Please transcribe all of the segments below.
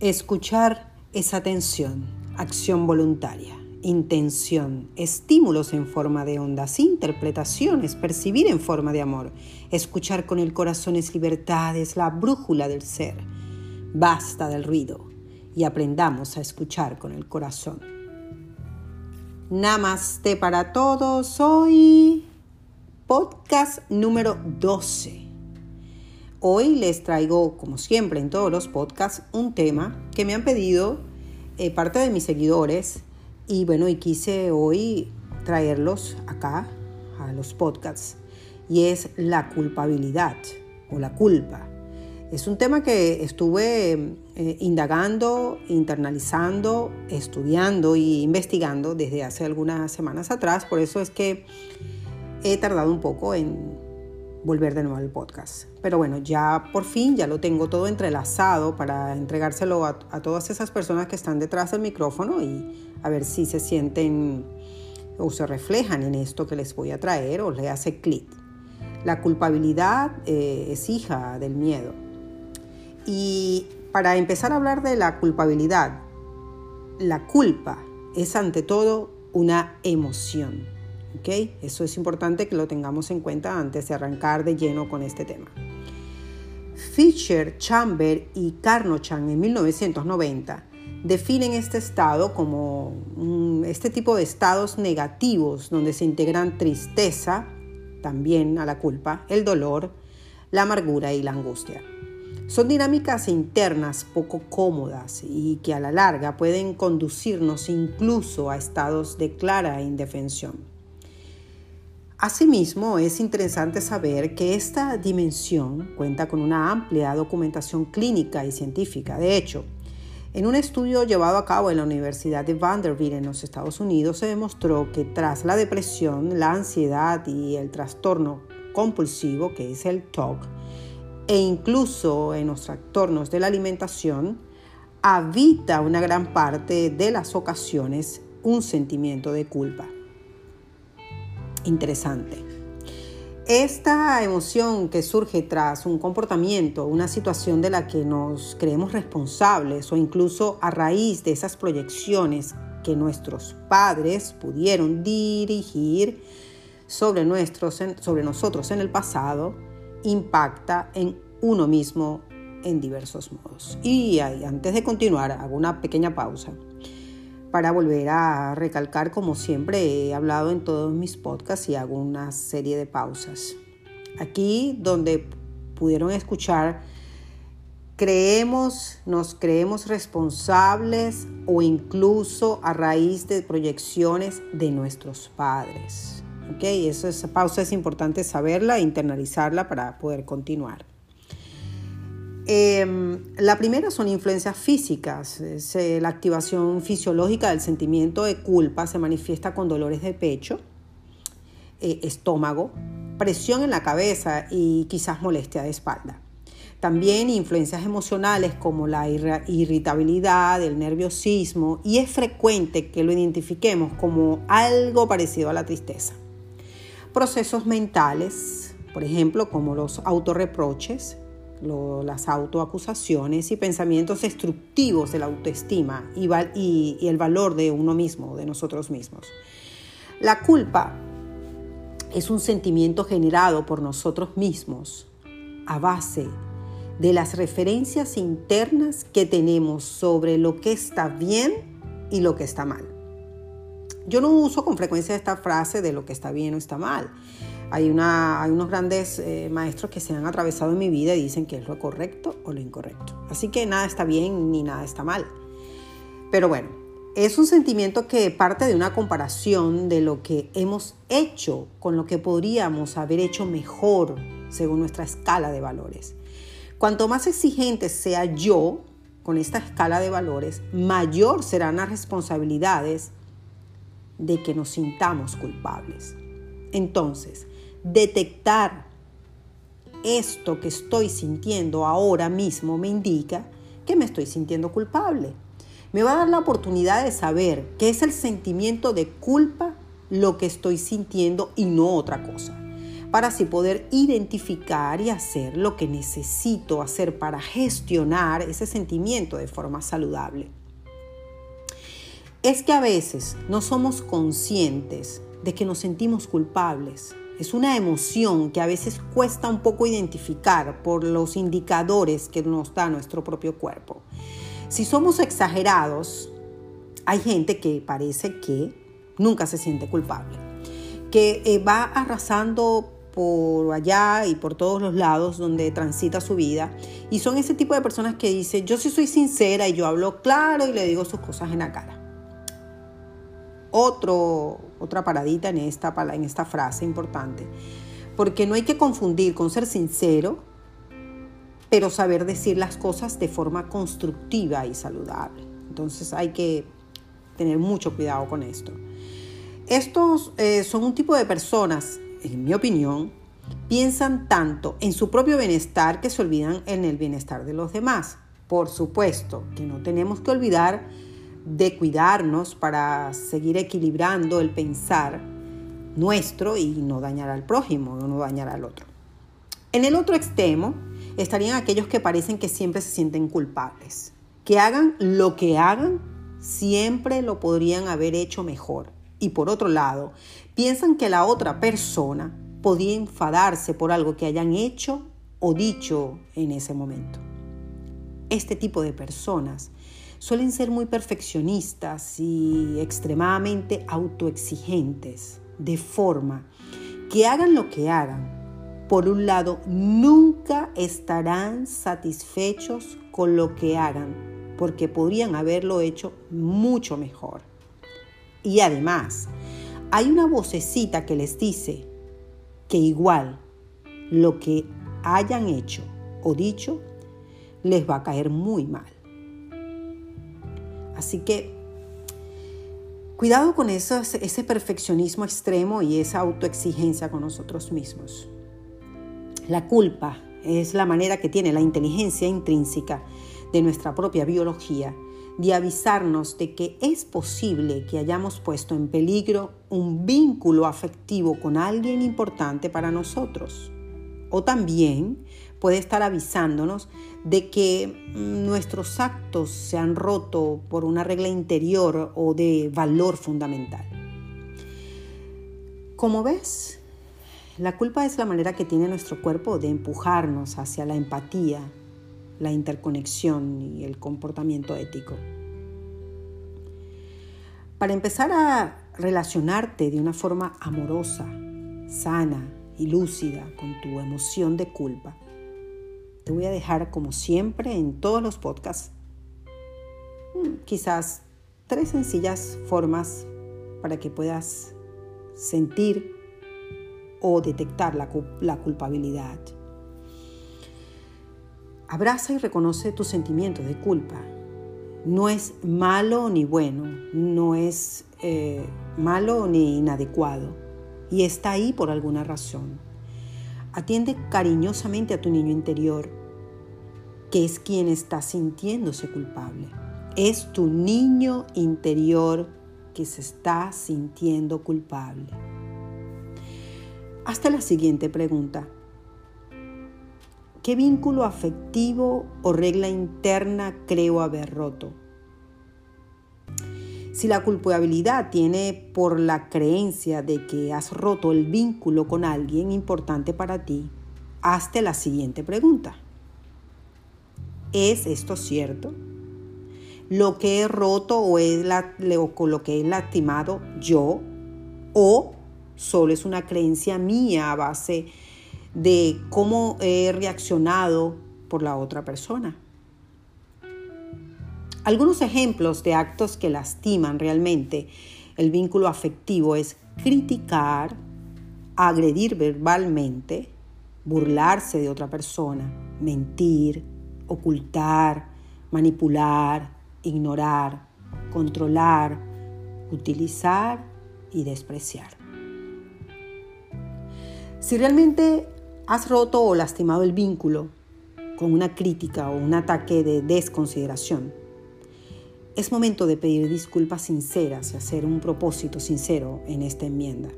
Escuchar es atención, acción voluntaria, intención, estímulos en forma de ondas, interpretaciones, percibir en forma de amor. Escuchar con el corazón es libertad, es la brújula del ser. Basta del ruido y aprendamos a escuchar con el corazón. Namaste para todos. Hoy podcast número 12. Hoy les traigo, como siempre en todos los podcasts, un tema que me han pedido eh, parte de mis seguidores. Y bueno, y quise hoy traerlos acá a los podcasts. Y es la culpabilidad o la culpa. Es un tema que estuve eh, indagando, internalizando, estudiando e investigando desde hace algunas semanas atrás, por eso es que he tardado un poco en volver de nuevo al podcast. Pero bueno, ya por fin ya lo tengo todo entrelazado para entregárselo a, todas esas personas que están detrás del micrófono y a ver si se sienten o se reflejan en esto que les voy a traer o le hace clic. La culpabilidad eh, es hija del miedo. Y para empezar a hablar de la culpabilidad, la culpa es ante todo una emoción eso es importante que lo tengamos en cuenta antes de arrancar de lleno con este tema. Fisher, Chamber y Carnochan en 1990 definen este estado como este tipo de estados negativos donde se integran tristeza, también a la culpa, el dolor, la amargura y la angustia. Son dinámicas internas poco cómodas y que a la larga pueden conducirnos incluso a estados de clara indefensión. Asimismo, es interesante saber que esta dimensión cuenta con una amplia documentación clínica y científica. De hecho, en un estudio llevado a cabo en la Universidad de Vanderbilt en los Estados Unidos se demostró que tras la depresión, la ansiedad y el trastorno compulsivo, que es el TOC, e incluso en los trastornos de la alimentación, habita una gran parte de las ocasiones un sentimiento de culpa interesante. Esta emoción que surge tras un comportamiento, una situación de la que nos creemos responsables o incluso a raíz de esas proyecciones que nuestros padres pudieron dirigir sobre, nosotros en el pasado, impacta en uno mismo en diversos modos. Y antes de continuar, hago una pequeña pausa para volver a recalcar, como siempre he hablado en todos mis podcasts y hago una serie de pausas. Aquí donde pudieron escuchar, creemos, nos creemos responsables o incluso a raíz de proyecciones de nuestros padres. ¿Ok? esa pausa es importante saberla e internalizarla para poder continuar. Em, la primera son influencias físicas. la activación fisiológica del sentimiento de culpa se manifiesta con dolores de pecho, eh, estómago, presión en la cabeza y quizás molestia de espalda. También influencias emocionales como la irritabilidad, el nerviosismo y es frecuente que lo identifiquemos como algo parecido a la tristeza. Procesos mentales, por ejemplo, como los autorreproches, las autoacusaciones y pensamientos destructivos de la autoestima y, el valor de uno mismo, de nosotros mismos. La culpa es un sentimiento generado por nosotros mismos a base de las referencias internas que tenemos sobre lo que está bien y lo que está mal. Yo no uso con frecuencia esta frase de lo que está bien o está mal. Hay, una, hay unos grandes eh, maestros que se han atravesado en mi vida y dicen que es lo correcto o lo incorrecto. Así que nada está bien ni nada está mal. Pero bueno, es un sentimiento que parte de una comparación de lo que hemos hecho con lo que podríamos haber hecho mejor según nuestra escala de valores. Cuanto más exigente sea yo con esta escala de valores, mayor serán las responsabilidades de que nos sintamos culpables. Entonces, detectar esto que estoy sintiendo ahora mismo me indica que me estoy sintiendo culpable. Me va a dar la oportunidad de saber qué es el sentimiento de culpa lo que estoy sintiendo y no otra cosa. para así poder identificar y hacer lo que necesito hacer para gestionar ese sentimiento de forma saludable. Es que a veces no somos conscientes de que nos sentimos culpables. Es una emoción que a veces cuesta un poco identificar por los indicadores que nos da nuestro propio cuerpo. Si somos exagerados, hay gente que parece que nunca se siente culpable, que eh, va arrasando por allá y por todos los lados donde transita su vida. Y son ese tipo de personas que dicen, yo sí soy sincera y yo hablo claro y le digo sus cosas en la cara. Otro, otra paradita en esta, en esta frase importante. Porque no hay que confundir con ser sincero, pero saber decir las cosas de forma constructiva y saludable. Entonces hay que tener mucho cuidado con esto. Estos eh, son un tipo de personas, en mi opinión, piensan tanto en su propio bienestar que se olvidan en el bienestar de los demás. Por supuesto que no tenemos que olvidar de cuidarnos para seguir equilibrando el pensar nuestro y no dañar al prójimo, no dañar al otro. En el otro extremo estarían aquellos que parecen que siempre se sienten culpables, que hagan lo que hagan, siempre lo podrían haber hecho mejor. Y por otro lado, piensan que la otra persona podía enfadarse por algo que hayan hecho o dicho en ese momento. Este tipo de personas suelen ser muy perfeccionistas y extremadamente autoexigentes, de forma que hagan lo que hagan, por un lado, nunca estarán satisfechos con lo que hagan, porque podrían haberlo hecho mucho mejor. Y además, hay una vocecita que les dice que igual lo que hayan hecho o dicho les va a caer muy mal. Así que cuidado con eso, ese perfeccionismo extremo y esa autoexigencia con nosotros mismos. La culpa es la manera que tiene la inteligencia intrínseca de nuestra propia biología de avisarnos de que es posible que hayamos puesto en peligro un vínculo afectivo con alguien importante para nosotros. O también puede estar avisándonos de que mm, nuestros actos se han roto por una regla interior o de valor fundamental. Como ves, la culpa es la manera que tiene nuestro cuerpo de empujarnos hacia la empatía, la interconexión y el comportamiento ético. Para empezar a relacionarte de una forma amorosa, sana y lúcida con tu emoción de culpa, te voy a dejar, como siempre, en todos los podcasts, mm, quizás tres sencillas formas para que puedas sentir o detectar la, culpabilidad. Abraza y reconoce tus sentimientos de culpa. No es malo ni bueno, no es eh, malo ni inadecuado y está ahí por alguna razón. Atiende cariñosamente a tu niño interior que es quien está sintiéndose culpable. Es tu niño interior que se está sintiendo culpable. Hasta la siguiente pregunta. ¿Qué vínculo afectivo o regla interna creo haber roto? Si la culpabilidad tiene por la creencia de que has roto el vínculo con alguien importante para ti, hazte la siguiente pregunta. ¿Es esto cierto? ¿Lo que he roto o, es lo que he lastimado yo? ¿O solo es una creencia mía a base de cómo he reaccionado por la otra persona? Algunos ejemplos de actos que lastiman realmente el vínculo afectivo es criticar, agredir verbalmente, burlarse de otra persona, mentir, ocultar, manipular, ignorar, controlar, utilizar y despreciar. Si realmente has roto o lastimado el vínculo con una crítica o un ataque de desconsideración, es momento de pedir disculpas sinceras y hacer un propósito sincero en esta enmienda.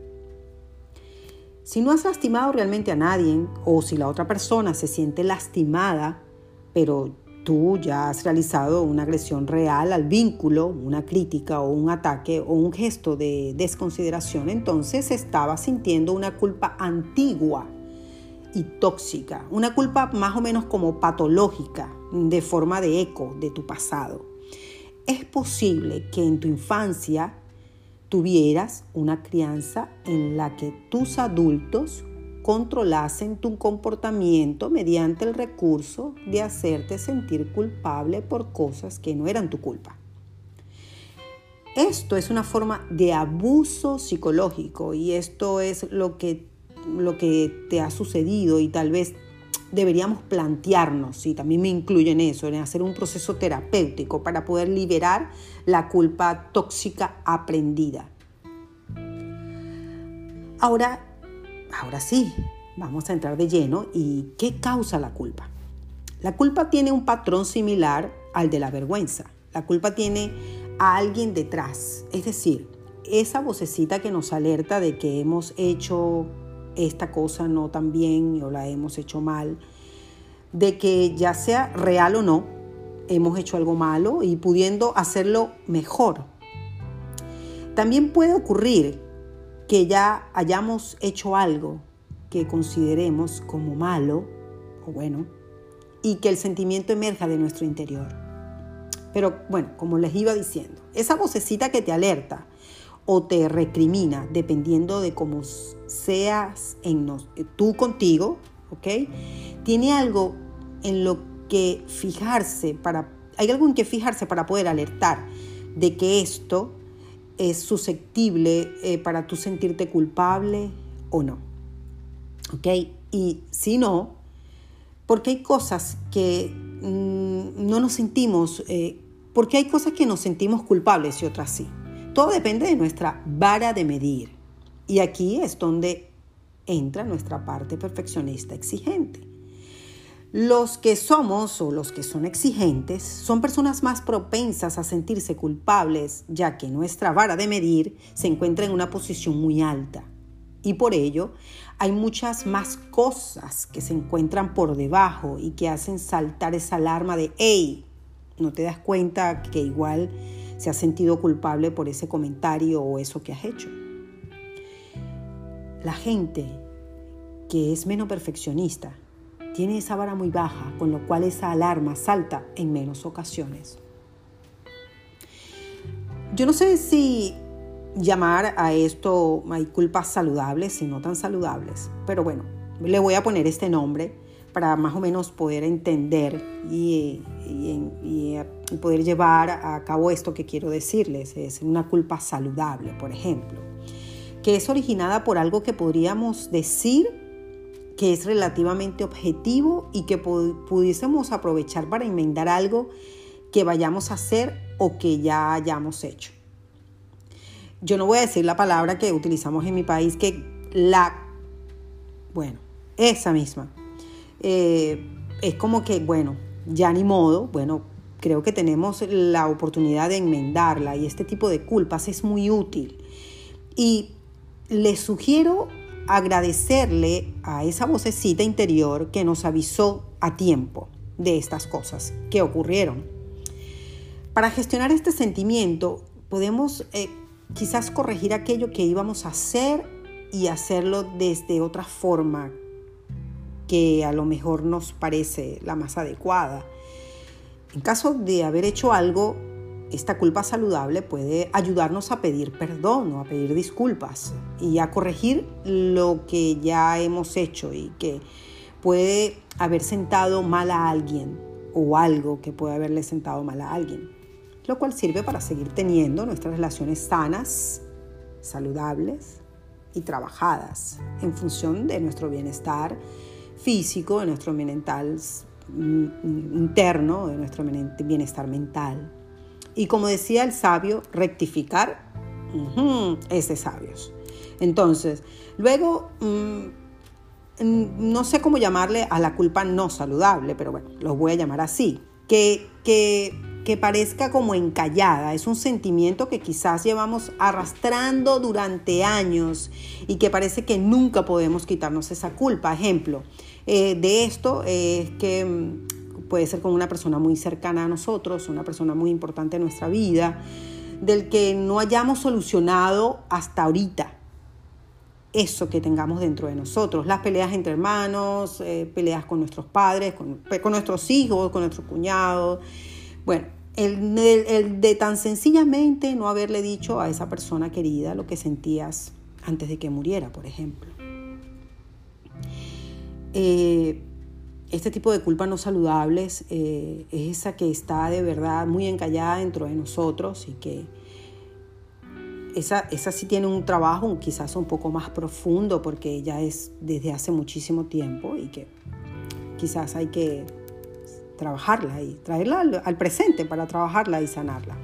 Si no has lastimado realmente a nadie o si la otra persona se siente lastimada, pero tú ya has realizado una agresión real al vínculo, una crítica o un ataque o un gesto de desconsideración, entonces estaba sintiendo una culpa antigua y tóxica, una culpa más o menos como patológica, de forma de eco de tu pasado. Es posible que en tu infancia tuvieras una crianza en la que tus adultos controlasen tu comportamiento mediante el recurso de hacerte sentir culpable por cosas que no eran tu culpa. Esto es una forma de abuso psicológico y esto es lo que, lo que te ha sucedido y tal vez deberíamos plantearnos, y también me incluye en eso, en hacer un proceso terapéutico para poder liberar la culpa tóxica aprendida. Ahora, ahora sí, vamos a entrar de lleno y ¿qué causa la culpa? La culpa tiene un patrón similar al de la vergüenza. La culpa tiene a alguien detrás, es decir, esa vocecita que nos alerta de que hemos hecho esta cosa no tan bien o la hemos hecho mal, de que ya sea real o no, hemos hecho algo malo y pudiendo hacerlo mejor. También puede ocurrir que ya hayamos hecho algo que consideremos como malo o bueno y que el sentimiento emerja de nuestro interior. Pero bueno, como les iba diciendo, esa vocecita que te alerta o te recrimina, dependiendo de cómo seas en eh, tú contigo, ¿ok? Tiene algo en lo que fijarse para, hay algo en que fijarse para poder alertar de que esto es susceptible eh, para tú sentirte culpable o no. ¿Ok? Y si no, porque hay cosas que mm, no nos sentimos, eh, porque hay cosas que nos sentimos culpables y otras sí. Todo depende de nuestra vara de medir. Y aquí es donde entra nuestra parte perfeccionista exigente. Los que somos o los que son exigentes son personas más propensas a sentirse culpables, ya que nuestra vara de medir se encuentra en una posición muy alta. Y por ello hay muchas más cosas que se encuentran por debajo y que hacen saltar esa alarma de, hey, no te das cuenta que igual se ha sentido culpable por ese comentario o eso que has hecho. La gente que es menos perfeccionista tiene esa vara muy baja, con lo cual esa alarma salta en menos ocasiones. Yo no sé si llamar a esto hay culpas saludables y no tan saludables, pero bueno, le voy a poner este nombre para más o menos poder entender y, poder llevar a cabo esto que quiero decirles. Es una culpa saludable, por ejemplo, que es originada por algo que podríamos decir que es relativamente objetivo y que pudiésemos aprovechar para enmendar algo que vayamos a hacer o que ya hayamos hecho. Yo no voy a decir la palabra que utilizamos en mi país, que la, bueno, esa misma. Eh, es como que, bueno, ya ni modo, bueno, creo que tenemos la oportunidad de enmendarla y este tipo de culpas es muy útil. Y les sugiero agradecerle a esa vocecita interior que nos avisó a tiempo de estas cosas que ocurrieron. Para gestionar este sentimiento podemos eh, quizás corregir aquello que íbamos a hacer y hacerlo desde otra forma que a lo mejor nos parece la más adecuada. En caso de haber hecho algo, esta culpa saludable puede ayudarnos a pedir perdón o a pedir disculpas y a corregir lo que ya hemos hecho y que puede haber sentado mal a alguien o algo que puede haberle sentado mal a alguien, lo cual sirve para seguir teniendo nuestras relaciones sanas, saludables y trabajadas en función de nuestro bienestar físico, de nuestro mental mm, interno, de nuestro bienestar mental. Y como decía el sabio, rectificar es de sabios. Entonces, luego, mm, no sé cómo llamarle a la culpa no saludable, pero bueno, lo voy a llamar así, que, que que parezca como encallada, es un sentimiento que quizás llevamos arrastrando durante años y que parece que nunca podemos quitarnos esa culpa. Ejemplo eh, de esto es que mm, puede ser con una persona muy cercana a nosotros, una persona muy importante en nuestra vida, del que no hayamos solucionado hasta ahorita eso que tengamos dentro de nosotros, las peleas entre hermanos, eh, peleas con nuestros padres, con, con nuestros hijos, con nuestros cuñados, bueno, el, de tan sencillamente no haberle dicho a esa persona querida lo que sentías antes de que muriera, por ejemplo. Eh, este tipo de culpas no saludables eh, es esa que está de verdad muy encallada dentro de nosotros y que esa, esa sí tiene un trabajo quizás un poco más profundo porque ya es desde hace muchísimo tiempo y que quizás hay que trabajarla y traerla al, presente para trabajarla y sanarla.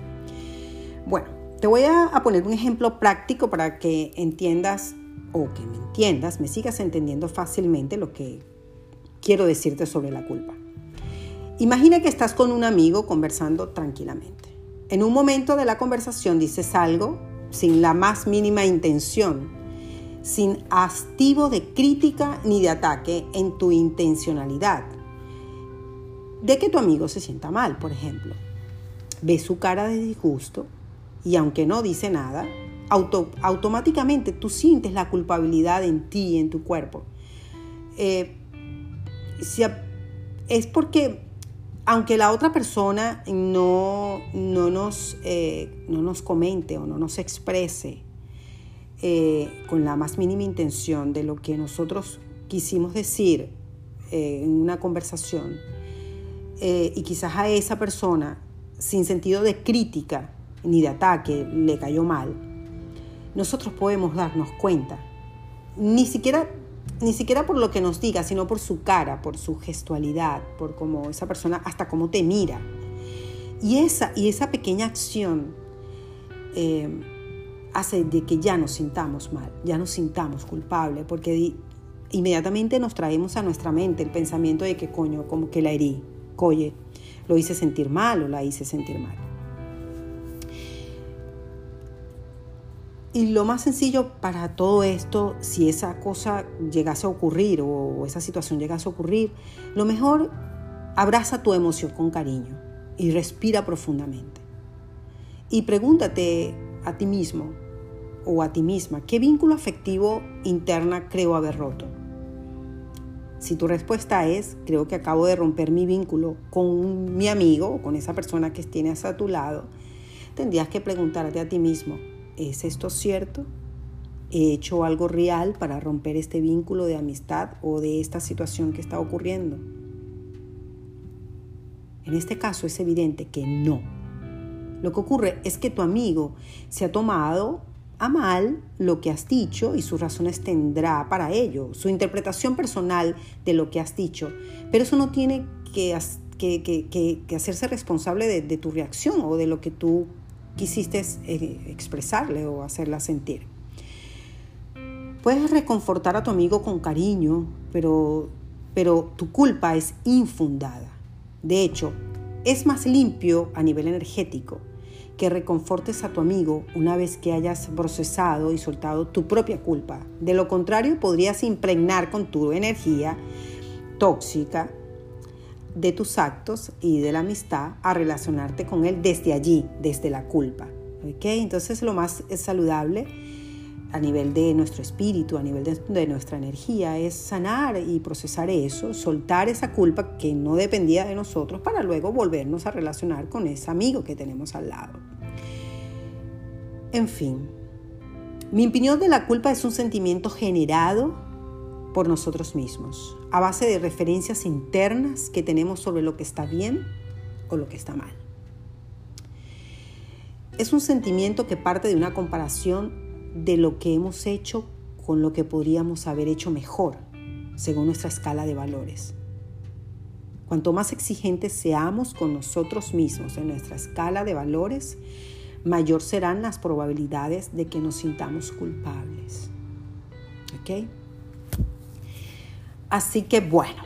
Bueno, te voy a, poner un ejemplo práctico para que entiendas o que me entiendas, me sigas entendiendo fácilmente lo que quiero decirte sobre la culpa. Imagina que estás con un amigo conversando tranquilamente. En un momento de la conversación dices algo sin la más mínima intención, sin hastivo de crítica ni de ataque en tu intencionalidad de que tu amigo se sienta mal, por ejemplo. Ves su cara de disgusto y aunque no dice nada, automáticamente tú sientes la culpabilidad en ti, en tu cuerpo. Eh, es porque aunque la otra persona no, no, nos, eh, no nos comente o no nos exprese eh, con la más mínima intención de lo que nosotros quisimos decir en una conversación, y quizás a esa persona, sin sentido de crítica ni de ataque, le cayó mal, nosotros podemos darnos cuenta, ni siquiera, ni siquiera por lo que nos diga, sino por su cara, por su gestualidad, por cómo esa persona, hasta cómo te mira. Y esa, y esa pequeña acción eh, hace de que ya nos sintamos mal, ya nos sintamos culpables, porque inmediatamente nos traemos a nuestra mente el pensamiento de que coño, como que la herí, oye, lo hice sentir mal o la hice sentir mal. Y lo más sencillo para todo esto, si esa cosa llegase a ocurrir o esa situación llegase a ocurrir, lo mejor abraza tu emoción con cariño y respira profundamente. Y pregúntate a ti mismo o a ti misma, ¿qué vínculo afectivo interna creo haber roto? Si tu respuesta es, creo que acabo de romper mi vínculo con mi amigo o con esa persona que tienes a tu lado, tendrías que preguntarte a ti mismo, ¿es esto cierto? ¿He hecho algo real para romper este vínculo de amistad o de esta situación que está ocurriendo? En este caso es evidente que no. Lo que ocurre es que tu amigo se ha tomado a mal lo que has dicho y sus razones tendrá para ello, su interpretación personal de lo que has dicho, pero eso no tiene que, hacerse responsable de, tu reacción o de lo que tú quisiste eh, expresarle o hacerla sentir. Puedes reconfortar a tu amigo con cariño, pero, pero tu culpa es infundada. De hecho, es más limpio a nivel energético que reconfortes a tu amigo una vez que hayas procesado y soltado tu propia culpa. De lo contrario, podrías impregnar con tu energía tóxica de tus actos y de la amistad a relacionarte con él desde allí, desde la culpa. Entonces lo más saludable a nivel de nuestro espíritu, a nivel de, de, nuestra energía, es sanar y procesar eso, soltar esa culpa que no dependía de nosotros para luego volvernos a relacionar con ese amigo que tenemos al lado. En fin, mi opinión de la culpa es un sentimiento generado por nosotros mismos, a base de referencias internas que tenemos sobre lo que está bien o lo que está mal. Es un sentimiento que parte de una comparación de lo que hemos hecho con lo que podríamos haber hecho mejor, según nuestra escala de valores. Cuanto más exigentes seamos con nosotros mismos en nuestra escala de valores, mayor serán las probabilidades de que nos sintamos culpables. ¿Ok? Así que bueno,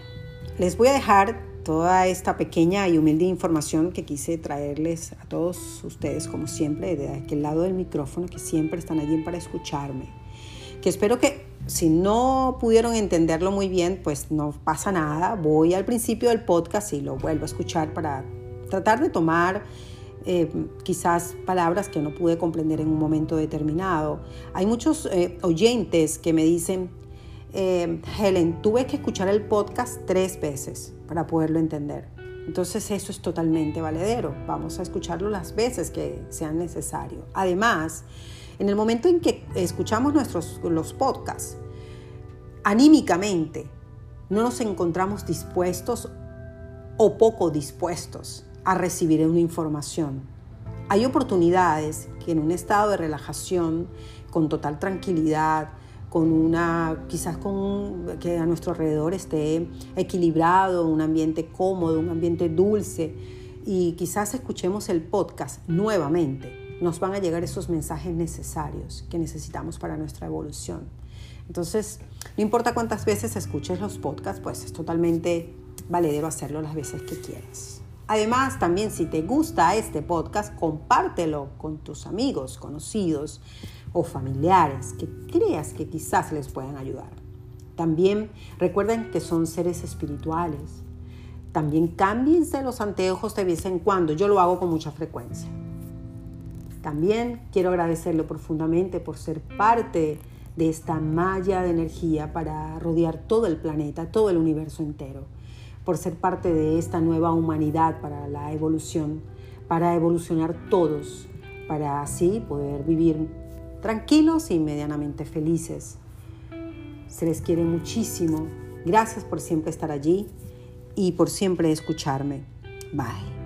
les voy a dejar toda esta pequeña y humilde información que quise traerles a todos ustedes, como siempre, de aquel lado del micrófono, que siempre están allí para escucharme. Que espero que si no pudieron entenderlo muy bien, pues no pasa nada. Voy al principio del podcast y lo vuelvo a escuchar para tratar de tomar eh, quizás palabras que no pude comprender en un momento determinado. Hay muchos eh, oyentes que me dicen, eh, Helen, tuve que escuchar el podcast tres veces para poderlo entender. Entonces eso es totalmente valedero. Vamos a escucharlo las veces que sean necesario. Además, en el momento en que escuchamos nuestros los podcasts, anímicamente no nos encontramos dispuestos o poco dispuestos a recibir una información. Hay oportunidades que en un estado de relajación, con total tranquilidad, con una, quizás con que a nuestro alrededor esté equilibrado, un ambiente cómodo, un ambiente dulce, y quizás escuchemos el podcast nuevamente, nos van a llegar esos mensajes necesarios que necesitamos para nuestra evolución. Entonces, no importa cuántas veces escuches los podcasts, pues es totalmente valedero hacerlo las veces que quieras. Además, también si te gusta este podcast, compártelo con tus amigos, conocidos o familiares que creas que quizás les puedan ayudar. También recuerden que son seres espirituales. También cámbiense los anteojos de vez en cuando. Yo lo hago con mucha frecuencia. También quiero agradecerle profundamente por ser parte de esta malla de energía para rodear todo el planeta, todo el universo entero por ser parte de esta nueva humanidad para la evolución, para evolucionar todos, para así poder vivir tranquilos y medianamente felices. Se les quiere muchísimo. Gracias por siempre estar allí y por siempre escucharme. Bye.